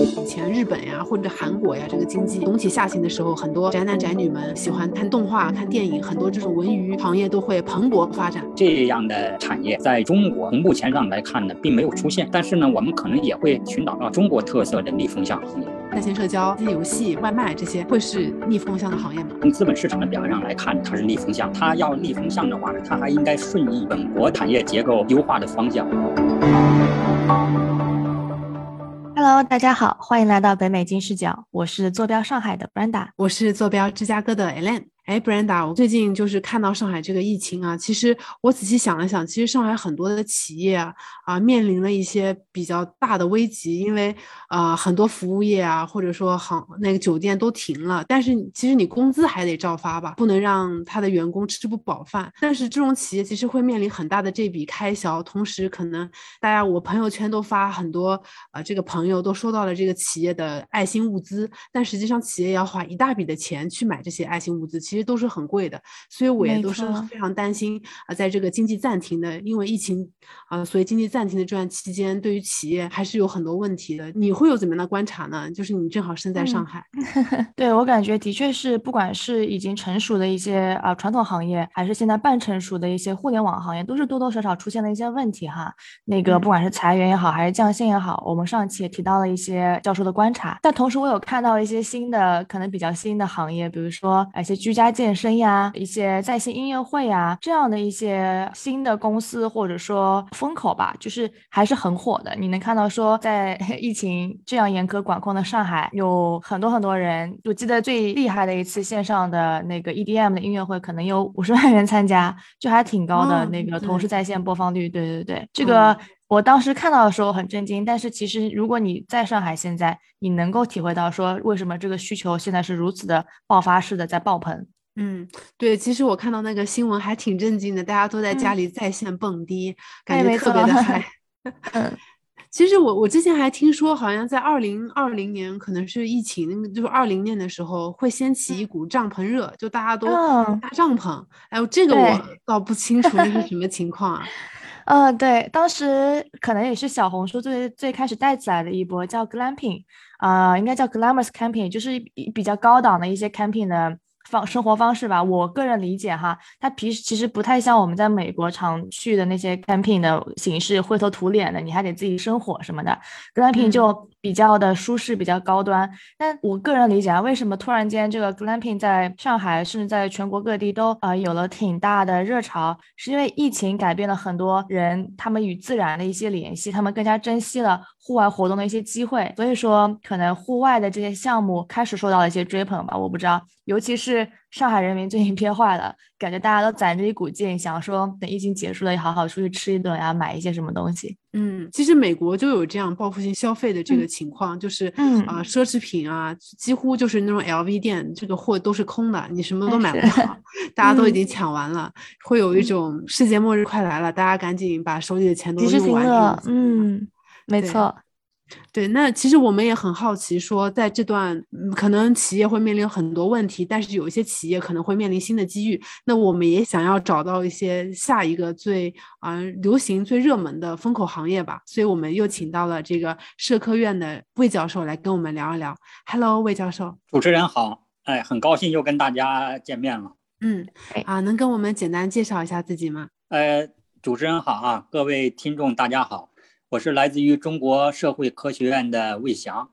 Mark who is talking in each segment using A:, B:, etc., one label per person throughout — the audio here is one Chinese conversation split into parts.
A: 以前日本呀或者韩国呀，这个经济总体下行的时候，很多宅男宅女们喜欢看动画、看电影，很多这种文娱行业都会蓬勃发展。
B: 这样的产业在中国从目前上来看呢，并没有出现。但是呢，我们可能也会寻找到中国特色的逆风向行业。
A: 在线社交、这些游戏、外卖这些会是逆风向的行业吗？
B: 从资本市场的表上来看，它是逆风向。它要逆风向的话呢，它还应该顺应本国产业结构优化的方向。
C: Hello，大家好，欢迎来到北美金视角，我是坐标上海的 Brenda，
A: 我是坐标芝加哥的 Ellen。哎，Brenda，我最近就是看到上海这个疫情啊，其实我仔细想了想，其实上海很多的企业啊啊面临了一些比较大的危机，因为啊很多服务业啊或者说航那个酒店都停了，但是其实你工资还得照发吧，不能让他的员工吃不饱饭。但是这种企业其实会面临很大的这笔开销，同时可能大家我朋友圈都发很多啊这个朋友都收到了这个企业的爱心物资，但实际上企业要花一大笔的钱去买这些爱心物资。其实都是很贵的，所以我也都是非常担心啊，在这个经济暂停的，因为疫情啊，所以经济暂停的这段期间，对于企业还是有很多问题的。你会有怎么样的观察呢？就是你正好身在上海，
C: 对我感觉的确是，不管是已经成熟的一些啊传统行业，还是现在半成熟的一些互联网行业，都是多多少少出现了一些问题哈。那个不管是裁员也好，还是降薪也好，我们上期也提到了一些教授的观察。但同时，我有看到一些新的，可能比较新的行业，比如说一些居家。健身呀，一些在线音乐会呀，这样的一些新的公司或者说风口吧，就是还是很火的。你能看到说，在 疫情这样严格管控的上海，有很多很多人。我记得最厉害的一次线上的那个 EDM 的音乐会，可能有五十万人参加，就还挺高的那个同时在线播放率。对对对，这个。我当时看到的时候很震惊，但是其实如果你在上海，现在你能够体会到说为什么这个需求现在是如此的爆发式的在爆棚。
A: 嗯，对，其实我看到那个新闻还挺震惊的，大家都在家里在线蹦迪，感觉特别的嗨。嗯，其实我我之前还听说，好像在二零二零年，可能是疫情，就是二零年的时候会掀起一股帐篷热，就大家都搭帐篷。哎呦，这个我倒不清楚这是什么 情况啊。
C: 嗯，对，当时可能也是小红书最最开始带起来的一波，叫 glamping，啊，应该叫 glamorous camping，就是比较高档的一些 camping 的。方生活方式吧，我个人理解哈，它平时其实不太像我们在美国常去的那些 camping 的形式，灰头土脸的，你还得自己生火什么的。glamping 就比较的舒适，比较高端。但我个人理解啊，为什么突然间这个 glamping 在上海甚至在全国各地都呃有了挺大的热潮，是因为疫情改变了很多人他们与自然的一些联系，他们更加珍惜了户外活动的一些机会，所以说可能户外的这些项目开始受到了一些追捧吧，我不知道，尤其是。是上海人民最近憋坏了，感觉大家都攒着一股劲，想说等疫情结束了，好好出去吃一顿呀，买一些什么东西。
A: 嗯，其实美国就有这样报复性消费的这个情况，就是啊，奢侈品啊，几乎就是那种 LV 店，这个货都是空的，你什么都买不到，大家都已经抢完了，会有一种世界末日快来了，大家赶紧把手里的钱都用完
C: 了。嗯，没错。
A: 对，那其实我们也很好奇，说在这段可能企业会面临很多问题，但是有一些企业可能会面临新的机遇。那我们也想要找到一些下一个最啊流行、最热门的风口行业吧。所以我们又请到了这个社科院的魏教授来跟我们聊一聊。Hello，魏教授，
B: 主持人好，哎，很高兴又跟大家见面了。
A: 嗯，啊，能跟我们简单介绍一下自己吗？
B: 呃，主持人好啊，各位听众大家好。我是来自于中国社会科学院的魏翔，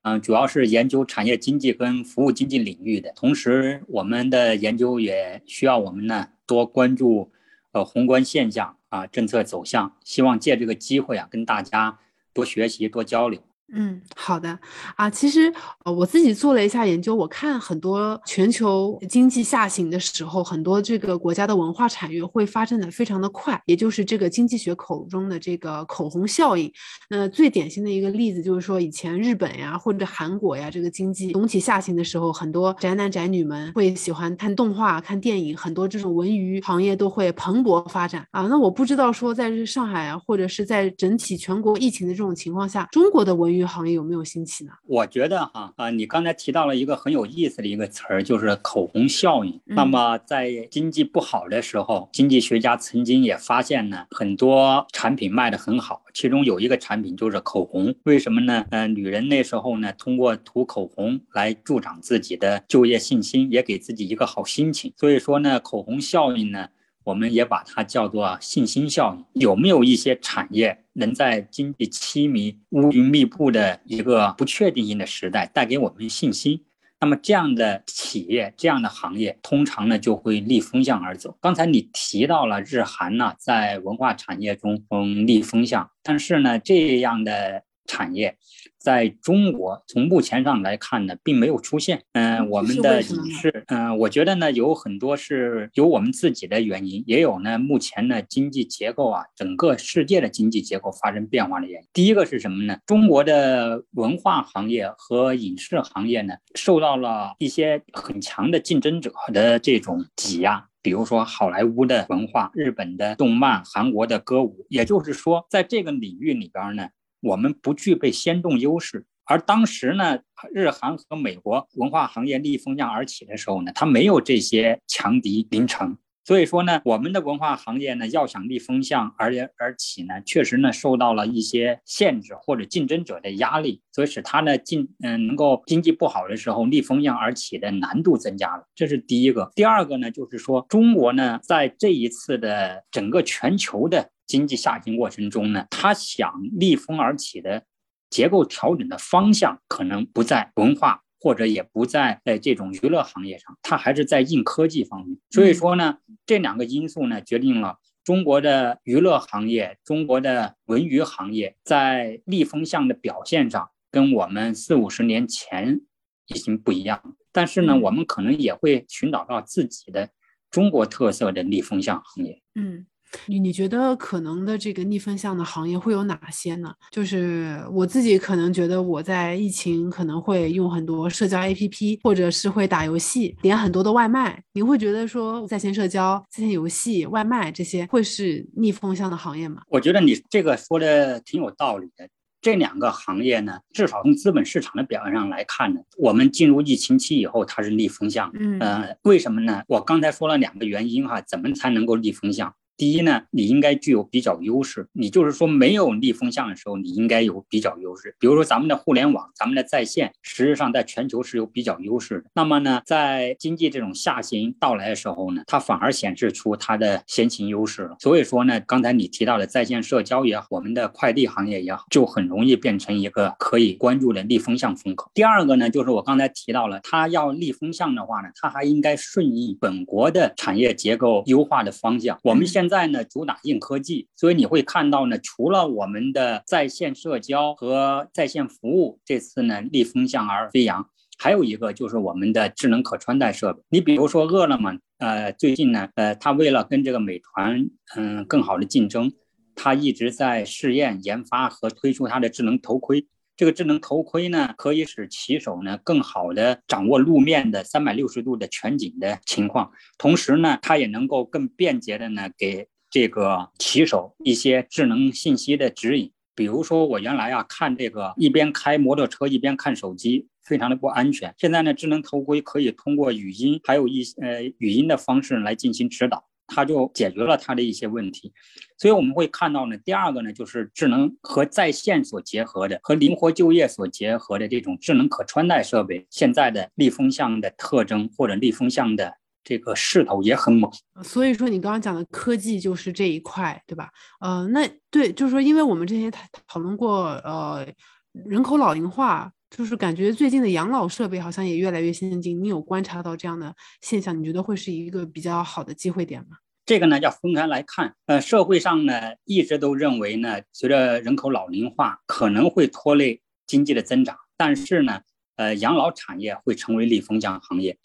B: 嗯，主要是研究产业经济跟服务经济领域的。同时，我们的研究也需要我们呢多关注呃宏观现象啊政策走向，希望借这个机会啊跟大家多学习多交流。
A: 嗯，好的啊，其实呃我自己做了一下研究，我看很多全球经济下行的时候，很多这个国家的文化产业会发展的非常的快，也就是这个经济学口中的这个口红效应。那最典型的一个例子就是说，以前日本呀或者韩国呀，这个经济总体下行的时候，很多宅男宅女们会喜欢看动画、看电影，很多这种文娱行业都会蓬勃发展啊。那我不知道说在上海啊，或者是在整体全国疫情的这种情况下，中国的文娱育行业有没有兴起呢？
B: 我觉得哈啊，你刚才提到了一个很有意思的一个词儿，就是口红效应。那么在经济不好的时候，经济学家曾经也发现呢，很多产品卖得很好，其中有一个产品就是口红。为什么呢？嗯，女人那时候呢，通过涂口红来助长自己的就业信心，也给自己一个好心情。所以说呢，口红效应呢。我们也把它叫做信心效应。有没有一些产业能在经济凄迷、乌云密布的一个不确定性的时代带给我们信心？那么这样的企业、这样的行业，通常呢就会逆风向而走。刚才你提到了日韩呢，在文化产业中嗯逆风向，但是呢这样的产业。在中国，从目前上来看呢，并没有出现。嗯，我们的影视，嗯，我觉得呢，有很多是有我们自己的原因，也有呢，目前呢，经济结构啊，整个世界的经济结构发生变化的原因。第一个是什么呢？中国的文化行业和影视行业呢，受到了一些很强的竞争者的这种挤压，比如说好莱坞的文化、日本的动漫、韩国的歌舞。也就是说，在这个领域里边呢。我们不具备先动优势，而当时呢，日韩和美国文化行业逆风向而起的时候呢，它没有这些强敌临城，所以说呢，我们的文化行业呢要想逆风向而而起呢，确实呢受到了一些限制或者竞争者的压力，所以使它呢进嗯能够经济不好的时候逆风向而起的难度增加了，这是第一个。第二个呢，就是说中国呢在这一次的整个全球的。经济下行过程中呢，他想逆风而起的结构调整的方向可能不在文化，或者也不在在这种娱乐行业上，他还是在硬科技方面。所以说呢，这两个因素呢，决定了中国的娱乐行业、中国的文娱行业在逆风向的表现上，跟我们四五十年前已经不一样。但是呢，我们可能也会寻找到自己的中国特色的逆风向行业。
A: 嗯。你你觉得可能的这个逆风向的行业会有哪些呢？就是我自己可能觉得我在疫情可能会用很多社交 APP，或者是会打游戏，点很多的外卖。你会觉得说在线社交、在线游戏、外卖这些会是逆风向的行业吗？
B: 我觉得你这个说的挺有道理的。这两个行业呢，至少从资本市场的表现上来看呢，我们进入疫情期以后它是逆风向。嗯，呃，为什么呢？我刚才说了两个原因哈，怎么才能够逆风向？第一呢，你应该具有比较优势。你就是说没有逆风向的时候，你应该有比较优势。比如说咱们的互联网，咱们的在线，实际上在全球是有比较优势的。那么呢，在经济这种下行到来的时候呢，它反而显示出它的先行优势了。所以说呢，刚才你提到的在线社交也好，我们的快递行业也好，就很容易变成一个可以关注的逆风向风口。第二个呢，就是我刚才提到了，它要逆风向的话呢，它还应该顺应本国的产业结构优化的方向。我们现在呢，主打硬科技，所以你会看到呢，除了我们的在线社交和在线服务这次呢逆风向而飞扬，还有一个就是我们的智能可穿戴设备。你比如说饿了么，呃，最近呢，呃，它为了跟这个美团，嗯，更好的竞争，它一直在试验、研发和推出它的智能头盔。这个智能头盔呢，可以使骑手呢更好的掌握路面的三百六十度的全景的情况，同时呢，它也能够更便捷的呢给这个骑手一些智能信息的指引。比如说，我原来啊看这个一边开摩托车一边看手机，非常的不安全。现在呢，智能头盔可以通过语音，还有一呃语音的方式来进行指导。它就解决了它的一些问题，所以我们会看到呢，第二个呢，就是智能和在线所结合的，和灵活就业所结合的这种智能可穿戴设备，现在的逆风向的特征或者逆风向的这个势头也很猛。
A: 所以说，你刚刚讲的科技就是这一块，对吧？呃，那对，就是说，因为我们之前讨讨论过，呃，人口老龄化，就是感觉最近的养老设备好像也越来越先进。你有观察到这样的现象？你觉得会是一个比较好的机会点吗？
B: 这个呢要分开来看，呃，社会上呢一直都认为呢，随着人口老龄化可能会拖累经济的增长，但是呢，呃，养老产业会成为逆风向行业，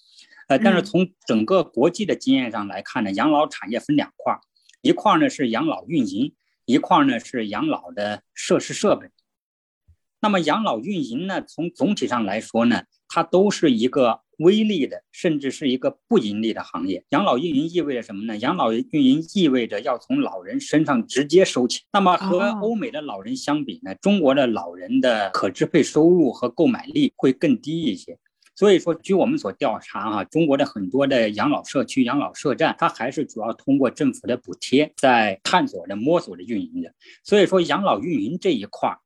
B: 呃，但是从整个国际的经验上来看呢，养老产业分两块儿，一块儿呢是养老运营，一块儿呢是养老的设施设备。那么养老运营呢，从总体上来说呢。它都是一个微利的，甚至是一个不盈利的行业。养老运营意味着什么呢？养老运营意味着要从老人身上直接收钱。那么和欧美的老人相比呢，中国的老人的可支配收入和购买力会更低一些。所以说，据我们所调查哈，中国的很多的养老社区、养老社站，它还是主要通过政府的补贴在探索着、摸索着运营的。所以说，养老运营这一块儿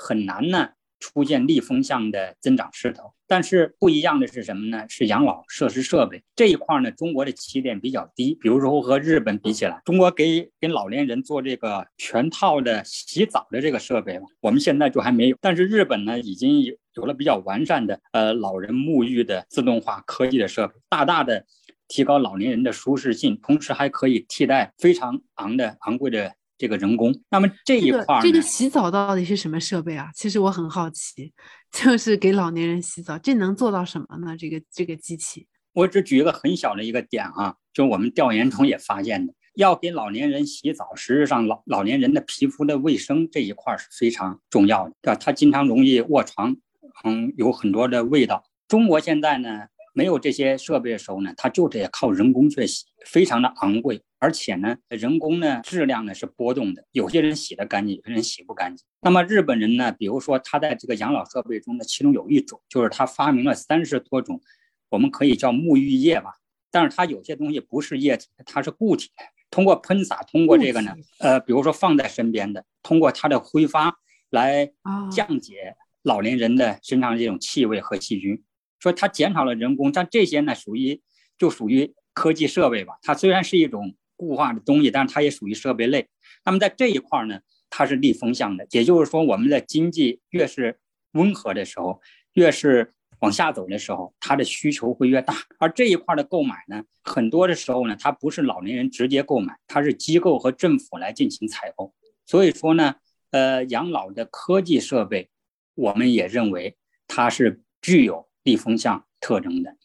B: 很难呢出现逆风向的增长势头。但是不一样的是什么呢？是养老设施设备这一块呢，中国的起点比较低。比如说和日本比起来，中国给给老年人做这个全套的洗澡的这个设备，我们现在就还没有。但是日本呢，已经有。有了比较完善的呃老人沐浴的自动化科技的设备，大大的提高老年人的舒适性，同时还可以替代非常昂的昂贵的这个人工。那么这一块儿，
A: 这个洗澡到底是什么设备啊？其实我很好奇，就是给老年人洗澡，这能做到什么呢？这个这个机器，
B: 我只举一个很小的一个点啊，就我们调研中也发现的，要给老年人洗澡，实际上老老年人的皮肤的卫生这一块是非常重要的，对吧？他经常容易卧床。嗯，有很多的味道。中国现在呢，没有这些设备的时候呢，它就得靠人工去洗，非常的昂贵，而且呢，人工呢质量呢是波动的，有些人洗得干净，有些人洗不干净。那么日本人呢，比如说他在这个养老设备中的，其中有一种就是他发明了三十多种，我们可以叫沐浴液吧，但是它有些东西不是液体，它是固体的，通过喷洒，通过这个呢，呃，比如说放在身边的，通过它的挥发来降解。老年人的身上这种气味和细菌，说它减少了人工，但这些呢属于就属于科技设备吧。它虽然是一种固化的东西，但是它也属于设备类。那么在这一块呢，它是逆风向的，也就是说，我们的经济越是温和的时候，越是往下走的时候，它的需求会越大。而这一块的购买呢，很多的时候呢，它不是老年人直接购买，它是机构和政府来进行采购。所以说呢，呃，养老的科技设备。我们也认为它是具有逆风向特征的。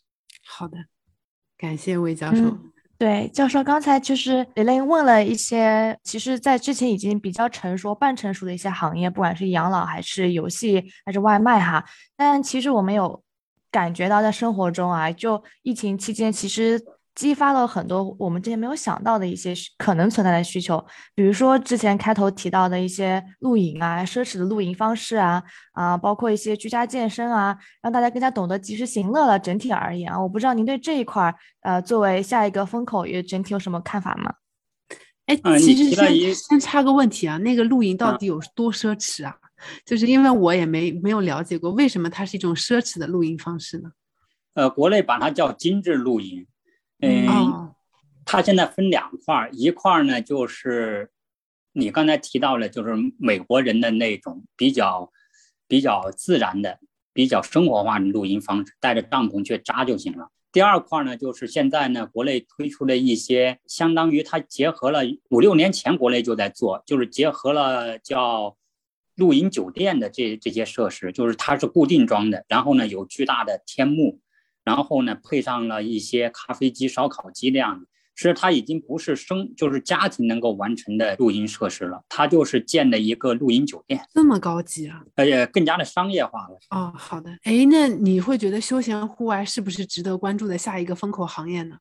A: 好的，感谢魏教授。
C: 对，教授刚才就是雷雷问了一些，其实，在之前已经比较成熟、半成熟的一些行业，不管是养老还是游戏还是外卖哈。但其实我们有感觉到，在生活中啊，就疫情期间，其实。激发了很多我们之前没有想到的一些可能存在的需求，比如说之前开头提到的一些露营啊，奢侈的露营方式啊，啊，包括一些居家健身啊，让大家更加懂得及时行乐了。整体而言啊，我不知道您对这一块，呃，作为下一个风口，也整体有什么看法吗？
A: 哎，其实先先插个问题啊，那个露营到底有多奢侈啊？就是因为我也没没有了解过，为什么它是一种奢侈的露营方式呢？
B: 呃，国内把它叫精致露营。嗯，它现在分两块儿，一块儿呢就是你刚才提到了，就是美国人的那种比较比较自然的、比较生活化的录音方式，带着帐篷去扎就行了。第二块呢，就是现在呢国内推出了一些，相当于它结合了五六年前国内就在做，就是结合了叫露营酒店的这这些设施，就是它是固定装的，然后呢有巨大的天幕。然后呢，配上了一些咖啡机、烧烤机这样的，其实它已经不是生，就是家庭能够完成的露营设施了，它就是建的一个露营酒店，
A: 这么高级啊，
B: 而且更加的商业化了。
A: 哦，好的，哎，那你会觉得休闲户外是不是值得关注的下一个风口行业呢？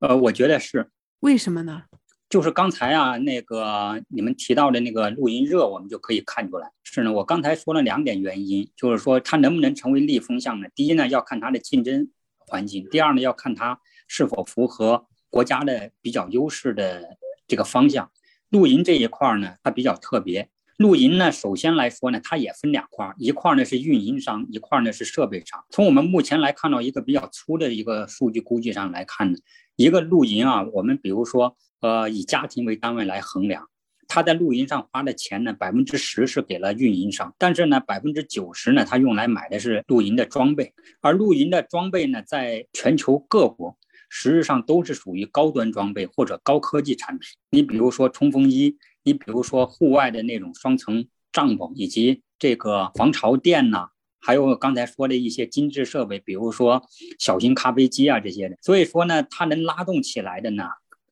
B: 呃，我觉得是，
A: 为什么呢？
B: 就是刚才啊，那个你们提到的那个露营热，我们就可以看出来，是呢，我刚才说了两点原因，就是说它能不能成为逆风向呢？第一呢，要看它的竞争。环境。第二呢，要看它是否符合国家的比较优势的这个方向。露营这一块呢，它比较特别。露营呢，首先来说呢，它也分两块，一块呢是运营商，一块呢是设备商。从我们目前来看到一个比较粗的一个数据估计上来看呢，一个露营啊，我们比如说呃以家庭为单位来衡量。他在露营上花的钱呢，百分之十是给了运营商，但是呢，百分之九十呢，他用来买的是露营的装备。而露营的装备呢，在全球各国实质上都是属于高端装备或者高科技产品。你比如说冲锋衣，你比如说户外的那种双层帐篷，以及这个防潮垫呐，还有刚才说的一些精致设备，比如说小型咖啡机啊这些的。所以说呢，它能拉动起来的呢。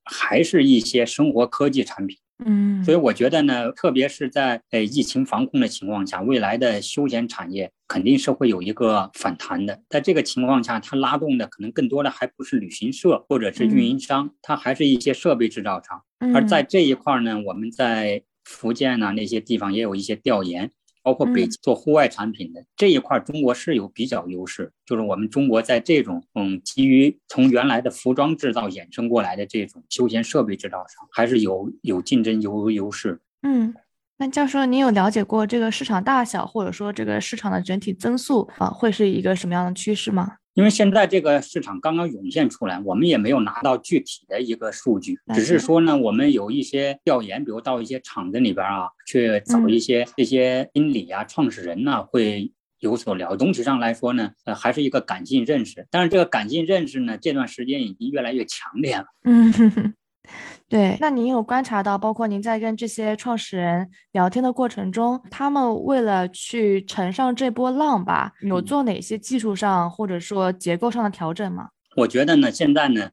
B: 还是一些生活科技产品，
C: 嗯，
B: 所以我觉得呢，特别是在呃疫情防控的情况下，未来的休闲产业肯定是会有一个反弹的。在这个情况下，它拉动的可能更多的还不是旅行社或者是运营商，它还是一些设备制造厂。而在这一块呢，我们在福建呢那些地方也有一些调研。包括北京做户外产品的这一块，中国是有比较优势，就是我们中国在这种嗯，基于从原来的服装制造衍生过来的这种休闲设备制造上，还是有有竞争优优势。
C: 嗯，那教授，您有了解过这个市场大小，或者说这个市场的整体增速啊，会是一个什么样的趋势吗？
B: 因为现在这个市场刚刚涌现出来，我们也没有拿到具体的一个数据，只是说呢，我们有一些调研，比如到一些厂子里边啊，去找一些这些经理啊、创始人呢，会有所聊。总体上来说呢，呃，还是一个感性认识。但是这个感性认识呢，这段时间已经越来越强烈了。
C: 嗯。对，那您有观察到，包括您在跟这些创始人聊天的过程中，他们为了去乘上这波浪吧，有做哪些技术上或者说结构上的调整吗？
B: 我觉得呢，现在呢，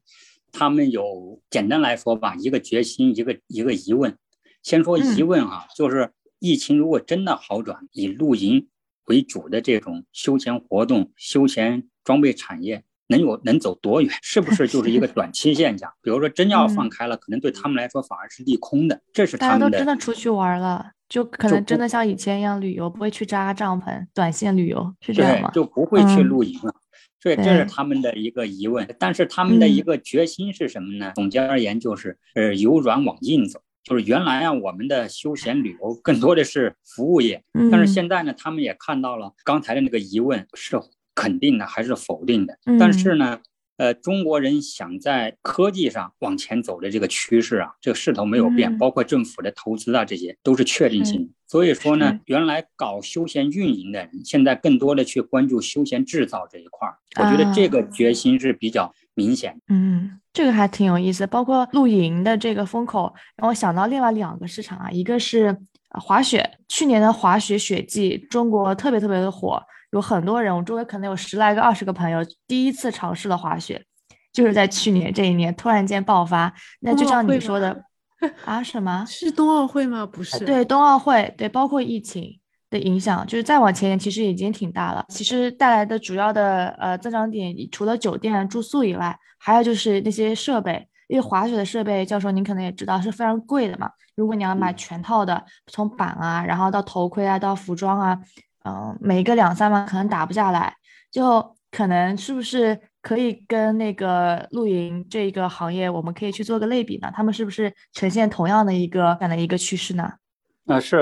B: 他们有简单来说吧，一个决心，一个一个疑问。先说疑问啊，就是疫情如果真的好转，以露营为主的这种休闲活动、休闲装备产业。能有能走多远？是不是就是一个 短期现象？比如说真要放开了，可能对他们来说反而是利空的。这是他们
C: 大家都真的出去玩了，就可能真的像以前一样旅游，不会去扎帐篷，短线旅游是这样吗？
B: 就不会去露营了。所以这是他们的一个疑问。但是他们的一个决心是什么呢？总结而言就是，呃，由软往硬走。就是原来啊，我们的休闲旅游更多的是服务业，但是现在呢，他们也看到了刚才的那个疑问是。肯定的还是否定的？但是呢，呃，中国人想在科技上往前走的这个趋势啊，这个势头没有变，包括政府的投资啊，这些都是确定性。所以说呢，原来搞休闲运营的人，现在更多的去关注休闲制造这一块儿。我觉得这个决心是比较明显。
C: 嗯，这个还挺有意思。包括露营的这个风口，让我想到另外两个市场啊，一个是滑雪，去年的滑雪雪季，中国特别特别的火。有很多人，我周围可能有十来个、二十个朋友，第一次尝试了滑雪，就是在去年这一年突然间爆发。那就像你说的 啊，什么
A: 是冬奥会吗？不是，
C: 对，冬奥会，对，包括疫情的影响，就是再往前其实已经挺大了。其实带来的主要的呃增长点，除了酒店住宿以外，还有就是那些设备，因为滑雪的设备，教授您可能也知道是非常贵的嘛。如果你要买全套的，从板啊，然后到头盔啊，到服装啊。嗯，每个两三万可能打不下来，就可能是不是可以跟那个露营这一个行业，我们可以去做个类比呢？他们是不是呈现同样的一个这样的一个趋势呢？
B: 啊，是，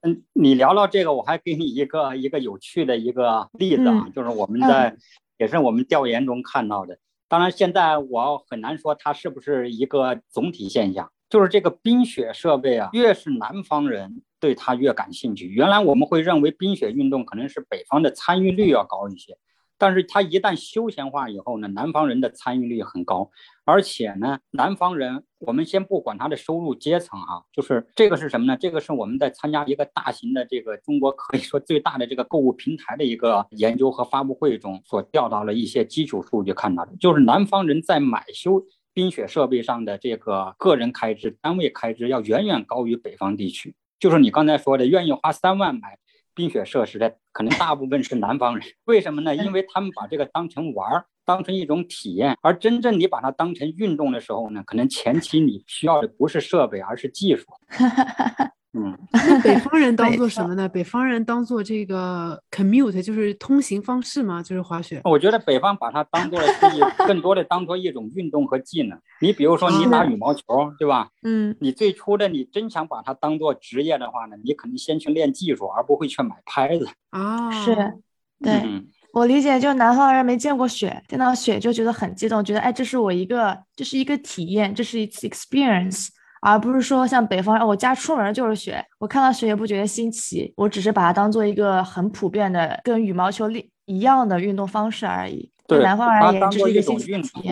B: 嗯，你聊聊这个，我还给你一个一个有趣的一个例子啊，就是我们在也是我们调研中看到的。当然，现在我很难说它是不是一个总体现象，就是这个冰雪设备啊，越是南方人。对他越感兴趣。原来我们会认为冰雪运动可能是北方的参与率要高一些，但是它一旦休闲化以后呢，南方人的参与率很高，而且呢，南方人我们先不管他的收入阶层啊，就是这个是什么呢？这个是我们在参加一个大型的这个中国可以说最大的这个购物平台的一个研究和发布会中所调到了一些基础数据看到的，就是南方人在买修冰雪设备上的这个个人开支、单位开支要远远高于北方地区。就是你刚才说的，愿意花三万买冰雪设施的，可能大部分是南方人。为什么呢？因为他们把这个当成玩儿，当成一种体验。而真正你把它当成运动的时候呢，可能前期你需要的不是设备，而是技术。嗯，
A: 那北方人当做什么呢？北方人当做这个 commute，就是通行方式嘛，就是滑雪。
B: 我觉得北方把它当做是一 更多的当做一种运动和技能。你比如说你打羽毛球，对吧？
C: 嗯，
B: 你最初的你真想把它当做职业的话呢，你肯定先去练技术，而不会去买拍子
A: 啊。
C: 是，对我理解，就南方人没见过雪，见到雪就觉得很激动，觉得哎，这是我一个，这是一个体验，这是一次 experience。而不是说像北方，我家出门就是雪，我看到雪也不觉得新奇，我只是把它当做一个很普遍的跟羽毛球一样的运动方式而已。
B: 对
C: 南方而言，这是
B: 一
C: 种运动，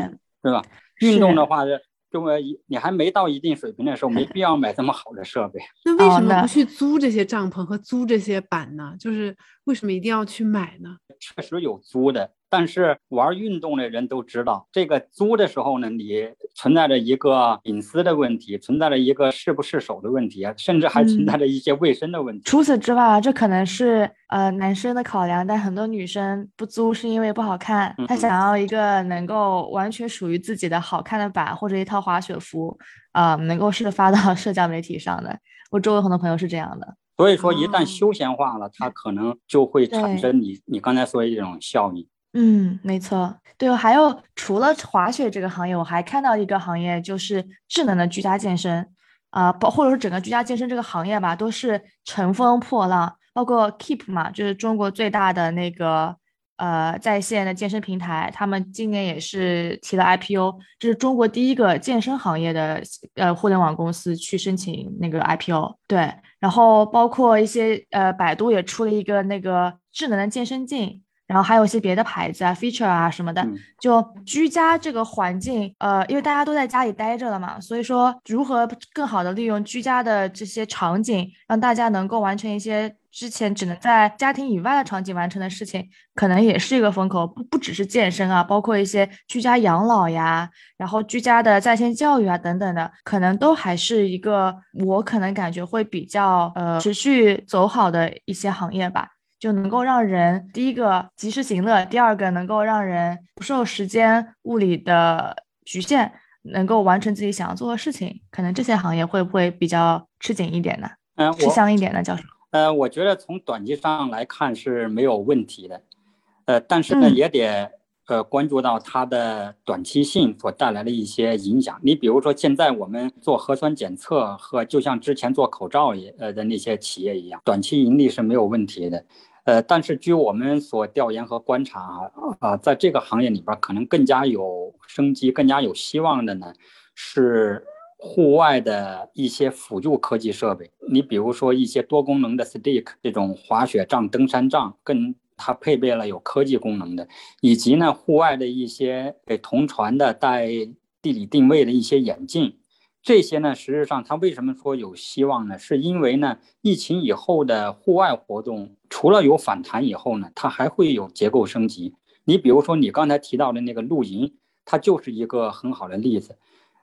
B: 对吧？运动的话，就为你还没到一定水平的时候，没必要买这么好的设备。
A: 那为什么不去租这些帐篷和租这些板呢？就是为什么一定要去买呢？
B: 确实有租的。但是玩运动的人都知道，这个租的时候呢，你存在着一个隐私的问题，存在着一个是不是手的问题啊，甚至还存在着一些卫生的问题。
C: 除此之外，这可能是呃男生的考量，但很多女生不租是因为不好看，她想要一个能够完全属于自己的好看的板或者一套滑雪服，啊，能够是发到社交媒体上的。我周围很多朋友是这样的。
B: 所以说，一旦休闲化了，它可能就会产生你你刚才说的一种效应。
C: 嗯，没错。对，还有除了滑雪这个行业，我还看到一个行业，就是智能的居家健身啊，包或者说整个居家健身这个行业吧，都是乘风破浪。包括 Keep 嘛，就是中国最大的那个呃在线的健身平台，他们今年也是提了 IPO，这是中国第一个健身行业的呃互联网公司去申请那个 IPO。对。然后包括一些呃，百度也出了一个那个智能的健身镜，然后还有一些别的牌子啊，feature 啊什么的。就居家这个环境，呃，因为大家都在家里待着了嘛，所以说如何更好的利用居家的这些场景，让大家能够完成一些。之前只能在家庭以外的场景完成的事情，可能也是一个风口。不不只是健身啊，包括一些居家养老呀，然后居家的在线教育啊等等的，可能都还是一个我可能感觉会比较呃持续走好的一些行业吧。就能够让人第一个及时行乐，第二个能够让人不受时间物理的局限，能够完成自己想要做的事情。可能这些行业会不会比较吃紧一点呢？
B: 嗯，
C: 吃香一点呢，教授。
B: 呃，我觉得从短期上来看是没有问题的，呃，但是呢，也得呃关注到它的短期性所带来的一些影响。你比如说，现在我们做核酸检测和就像之前做口罩也呃的那些企业一样，短期盈利是没有问题的。呃，但是据我们所调研和观察啊，啊，在这个行业里边，可能更加有生机、更加有希望的呢是。户外的一些辅助科技设备，你比如说一些多功能的 stick 这种滑雪杖、登山杖，更它配备了有科技功能的，以及呢户外的一些给同传的带地理定位的一些眼镜，这些呢实质上它为什么说有希望呢？是因为呢疫情以后的户外活动除了有反弹以后呢，它还会有结构升级。你比如说你刚才提到的那个露营，它就是一个很好的例子。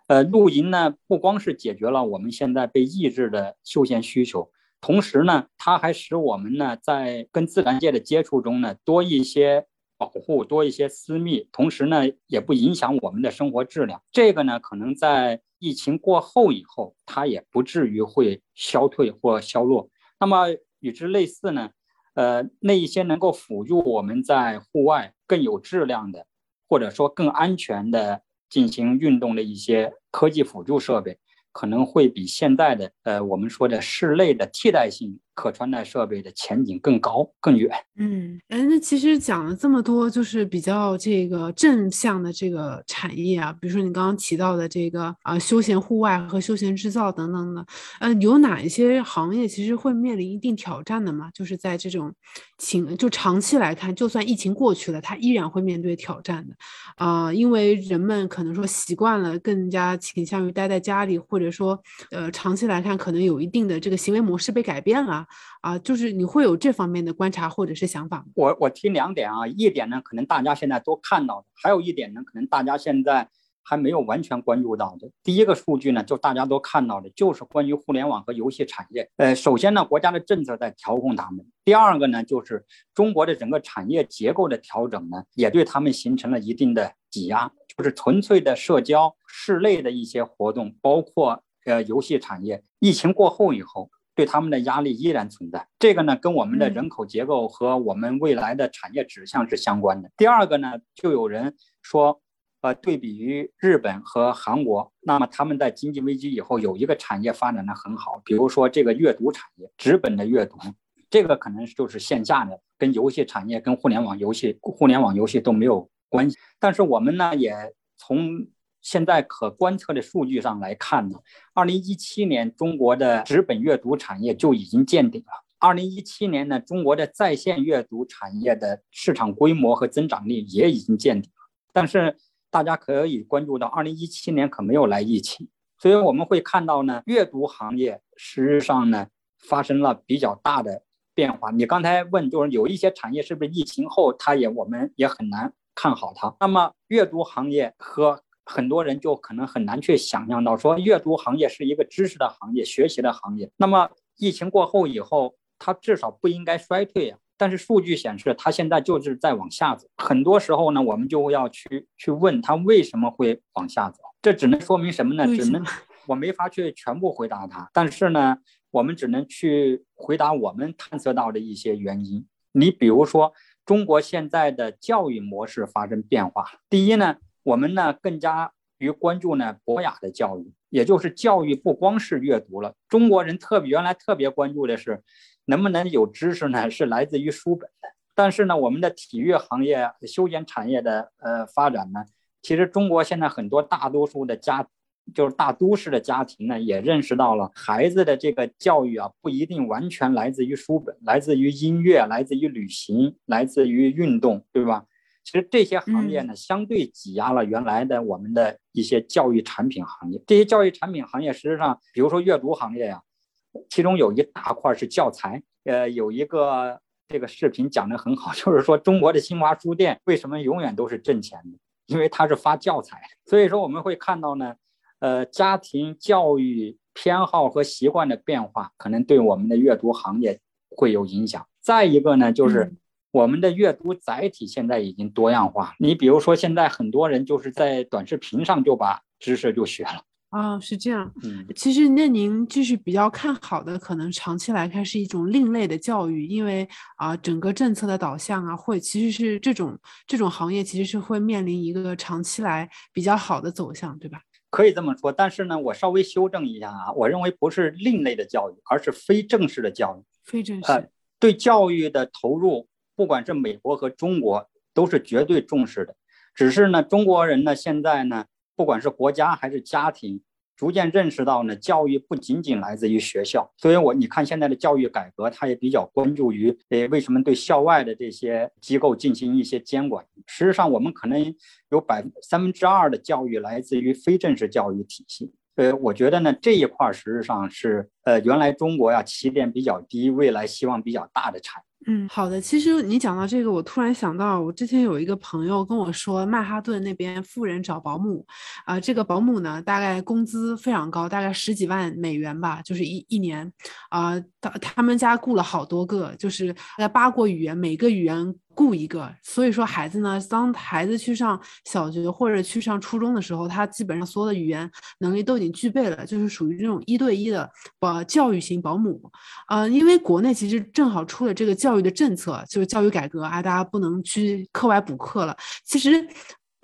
B: 呃，露营呢，不光是解决了我们现在被抑制的休闲需求，同时呢，它还使我们呢在跟自然界的接触中呢多一些保护，多一些私密，同时呢也不影响我们的生活质量。这个呢，可能在疫情过后以后，它也不至于会消退或消落。那么与之类似呢，呃，那一些能够辅助我们在户外更有质量的，或者说更安全的。进行运动的一些科技辅助设备，可能会比现在的呃我们说的室内的替代性。可穿戴设备的前景更高更远。
A: 嗯，哎，那其实讲了这么多，就是比较这个正向的这个产业啊，比如说你刚刚提到的这个啊休闲户外和休闲制造等等的，呃，有哪一些行业其实会面临一定挑战的吗？就是在这种情就长期来看，就算疫情过去了，它依然会面对挑战的啊，因为人们可能说习惯了，更加倾向于待在家里，或者说呃长期来看，可能有一定的这个行为模式被改变了。啊，就是你会有这方面的观察或者是想法？
B: 我我提两点啊，一点呢，可能大家现在都看到的，还有一点呢，可能大家现在还没有完全关注到的。第一个数据呢，就大家都看到的，就是关于互联网和游戏产业。呃，首先呢，国家的政策在调控他们；第二个呢，就是中国的整个产业结构的调整呢，也对他们形成了一定的挤压。就是纯粹的社交、室内的一些活动，包括呃游戏产业，疫情过后以后。对他们的压力依然存在，这个呢跟我们的人口结构和我们未来的产业指向是相关的。第二个呢，就有人说，呃，对比于日本和韩国，那么他们在经济危机以后有一个产业发展的很好，比如说这个阅读产业，纸本的阅读，这个可能就是线下的，跟游戏产业、跟互联网游戏、互联网游戏都没有关系。但是我们呢也从。现在可观测的数据上来看呢，二零一七年中国的纸本阅读产业就已经见顶了。二零一七年呢，中国的在线阅读产业的市场规模和增长率也已经见顶了。但是大家可以关注到，二零一七年可没有来疫情，所以我们会看到呢，阅读行业实质上呢发生了比较大的变化。你刚才问，就是有一些产业是不是疫情后它也我们也很难看好它。那么阅读行业和很多人就可能很难去想象到，说阅读行业是一个知识的行业、学习的行业。那么疫情过后以后，它至少不应该衰退啊。但是数据显示，它现在就是在往下走。很多时候呢，我们就要去去问它为什么会往下走。这只能说明什么呢？只能 我没法去全部回答它。但是呢，我们只能去回答我们探测到的一些原因。你比如说，中国现在的教育模式发生变化。第一呢，我们呢更加于关注呢博雅的教育，也就是教育不光是阅读了。中国人特别原来特别关注的是。能不能有知识呢？是来自于书本的。但是呢，我们的体育行业、休闲产业的呃发展呢，其实中国现在很多大多数的家，就是大都市的家庭呢，也认识到了孩子的这个教育啊，不一定完全来自于书本，来自于音乐，来自于旅行，来自于运动，对吧？其实这些行业呢，相对挤压了原来的我们的一些教育产品行业。这些教育产品行业，实际上，比如说阅读行业呀。其中有一大块是教材，呃，有一个这个视频讲的很好，就是说中国的新华书店为什么永远都是挣钱的，因为它是发教材。所以说我们会看到呢，呃，家庭教育偏好和习惯的变化，可能对我们的阅读行业会有影响。再一个呢，就是我们的阅读载体现在已经多样化，你比如说现在很多人就是在短视频上就把知识就学了。
A: 哦，是这样。嗯，其实那您就是比较看好的，可能长期来看是一种另类的教育，因为啊，整个政策的导向啊，会其实是这种这种行业其实是会面临一个长期来比较好的走向，对吧？
B: 可以这么说，但是呢，我稍微修正一下啊，我认为不是另类的教育，而是非正式的教育。
A: 非正式。
B: 对教育的投入，不管是美国和中国，都是绝对重视的。只是呢，中国人呢，现在呢。不管是国家还是家庭，逐渐认识到呢，教育不仅仅来自于学校。所以，我你看现在的教育改革，它也比较关注于，诶，为什么对校外的这些机构进行一些监管？事实际上，我们可能有百三分之二的教育来自于非正式教育体系。呃，我觉得呢，这一块实际上是，呃，原来中国呀起点比较低，未来希望比较大的产业。
A: 嗯，好的。其实你讲到这个，我突然想到，我之前有一个朋友跟我说，曼哈顿那边富人找保姆，啊，这个保姆呢，大概工资非常高，大概十几万美元吧，就是一一年，啊，他他们家雇了好多个，就是在八国语言，每个语言。雇一个，所以说孩子呢，当孩子去上小学或者去上初中的时候，他基本上所有的语言能力都已经具备了，就是属于这种一对一的保教育型保姆。呃，因为国内其实正好出了这个教育的政策，就是教育改革啊，大家不能去课外补课了。其实。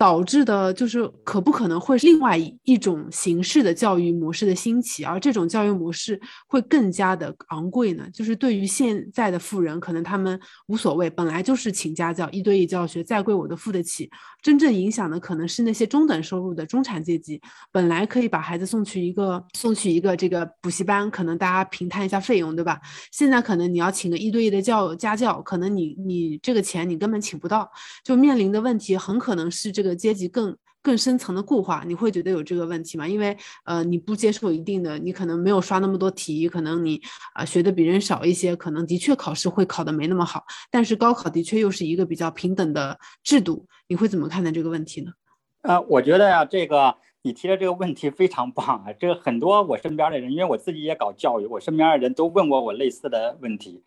A: 导致的就是可不可能会另外一种形式的教育模式的兴起，而这种教育模式会更加的昂贵呢？就是对于现在的富人，可能他们无所谓，本来就是请家教、一对一教学，再贵我都付得起。真正影响的可能是那些中等收入的中产阶级，本来可以把孩子送去一个送去一个这个补习班，可能大家平摊一下费用，对吧？现在可能你要请个一对一的教家教，可能你你这个钱你根本请不到，就面临的问题很可能是这个。阶级更更深层的固化，你会觉得有这个问题吗？因为呃，你不接受一定的，你可能没有刷那么多题，可能你啊学的比人少一些，可能的确考试会考的没那么好。但是高考的确又是一个比较平等的制度，你会怎么看待这个问题呢？
B: 呃，我觉得呀，这个你提的这个问题非常棒啊。这个很多我身边的人，因为我自己也搞教育，我身边的人都问过我类似的问题。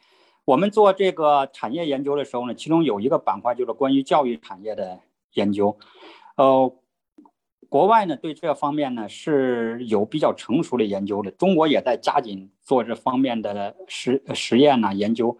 B: 我们做这个产业研究的时候呢，其中有一个板块就是关于教育产业的。研究，呃，国外呢对这方面呢是有比较成熟的研究的，中国也在加紧做这方面的实实验呢研究。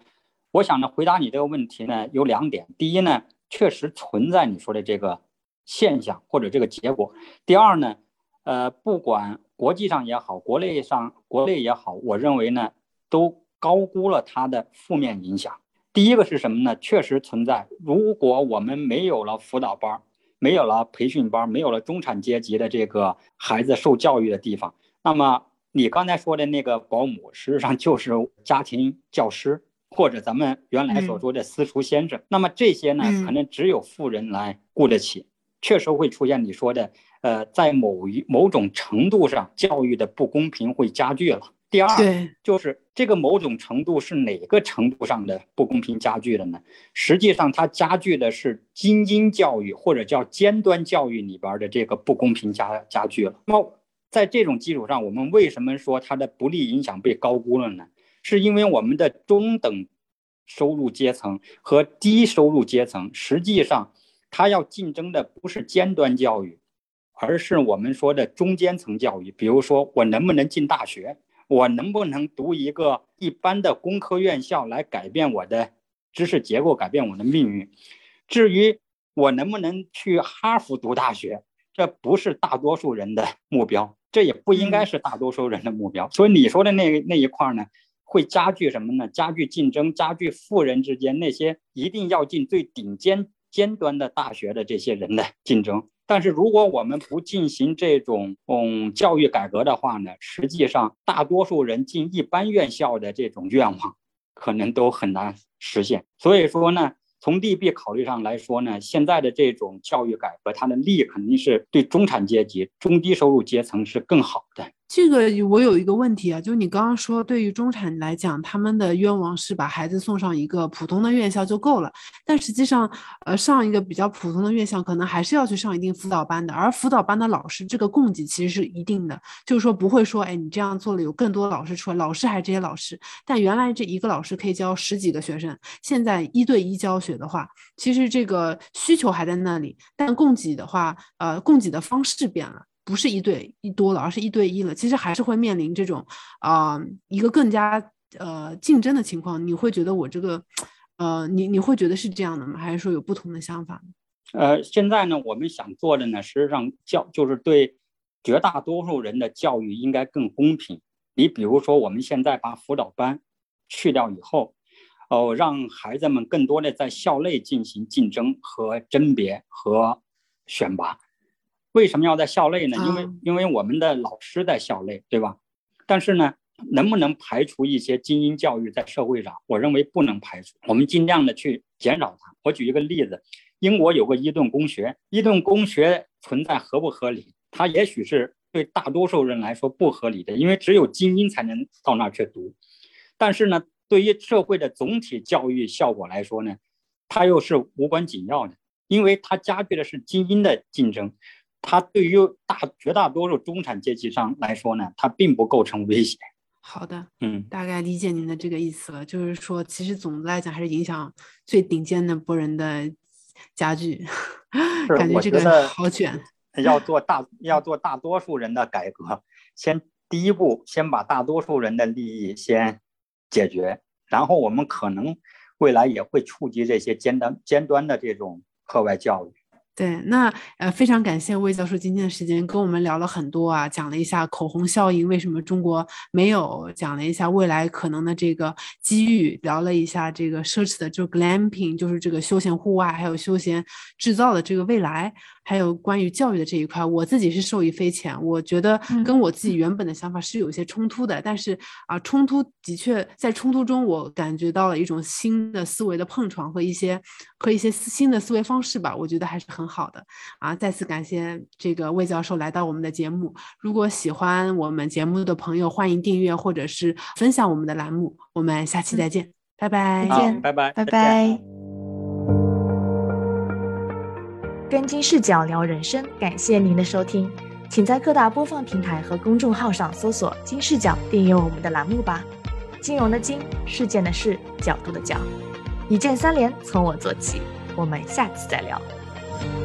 B: 我想呢回答你这个问题呢有两点：第一呢，确实存在你说的这个现象或者这个结果；第二呢，呃，不管国际上也好，国内上国内也好，我认为呢都高估了它的负面影响。第一个是什么呢？确实存在。如果我们没有了辅导班，没有了培训班，没有了中产阶级的这个孩子受教育的地方，那么你刚才说的那个保姆，实际上就是家庭教师，或者咱们原来所说的私塾先生。那么这些呢，可能只有富人来雇得起，确实会出现你说的，呃，在某一某种程度上，教育的不公平会加剧了。第二，就是这个某种程度是哪个程度上的不公平加剧了呢？实际上，它加剧的是精英教育或者叫尖端教育里边的这个不公平加加剧了。那么，在这种基础上，我们为什么说它的不利影响被高估了呢？是因为我们的中等收入阶层和低收入阶层，实际上它要竞争的不是尖端教育，而是我们说的中间层教育。比如说，我能不能进大学？我能不能读一个一般的工科院校来改变我的知识结构，改变我的命运？至于我能不能去哈佛读大学，这不是大多数人的目标，这也不应该是大多数人的目标。所以你说的那那一块呢，会加剧什么呢？加剧竞争，加剧富人之间那些一定要进最顶尖尖端的大学的这些人的竞争。但是如果我们不进行这种嗯教育改革的话呢，实际上大多数人进一般院校的这种愿望，可能都很难实现。所以说呢，从利弊考虑上来说呢，现在的这种教育改革，它的利肯定是对中产阶级、中低收入阶层是更好对。
A: 这个我有一个问题啊，就是你刚刚说，对于中产来讲，他们的愿望是把孩子送上一个普通的院校就够了。但实际上，呃，上一个比较普通的院校，可能还是要去上一定辅导班的。而辅导班的老师这个供给其实是一定的，就是说不会说，哎，你这样做了有更多老师出来，老师还是这些老师。但原来这一个老师可以教十几个学生，现在一对一教学的话，其实这个需求还在那里，但供给的话，呃，供给的方式变了。不是一对一多了，而是一对一了。其实还是会面临这种啊一个更加呃竞争的情况。你会觉得我这个呃，你你会觉得是这样的吗？还是说有不同的想法？
B: 呃，现在呢，我们想做的呢，实际上教就是对绝大多数人的教育应该更公平。你比如说，我们现在把辅导班去掉以后，哦，让孩子们更多的在校内进行竞争和甄别和选拔。为什么要在校内呢？因为因为我们的老师在校内，对吧？但是呢，能不能排除一些精英教育在社会上？我认为不能排除，我们尽量的去减少它。我举一个例子，英国有个伊顿公学，伊顿公学存在合不合理？它也许是对大多数人来说不合理的，因为只有精英才能到那儿去读。但是呢，对于社会的总体教育效果来说呢，它又是无关紧要的，因为它加剧的是精英的竞争。它对于大绝大多数中产阶级上来说呢，它并不构成威胁。
A: 好的，
B: 嗯，
A: 大概理解您的这个意思了，就是说，其实总的来讲还是影响最顶尖的波人的家具，感觉这个好卷。
B: 要做大要做大多数人的改革，先第一步先把大多数人的利益先解决，然后我们可能未来也会触及这些尖端尖端的这种课外教育。
A: 对，那呃，非常感谢魏教授今天的时间跟我们聊了很多啊，讲了一下口红效应为什么中国没有，讲了一下未来可能的这个机遇，聊了一下这个奢侈的就 glamping，就是这个休闲户外还有休闲制造的这个未来。还有关于教育的这一块，我自己是受益匪浅。我觉得跟我自己原本的想法是有一些冲突的，但是啊，冲突的确在冲突中，我感觉到了一种新的思维的碰撞和一些和一些新的思维方式吧。我觉得还是很好的啊！再次感谢这个魏教授来到我们的节目。如果喜欢我们节目的朋友，欢迎订阅或者是分享我们的栏目。我们下期再见，拜拜，
C: 再见，
B: 拜拜，
C: 拜拜。跟金视角聊人生，感谢您的收听，请在各大播放平台和公众号上搜索“金视角”，订阅我们的栏目吧。金融的金，事件的事，角度的角，一键三连，从我做起。我们下次再聊。Bye.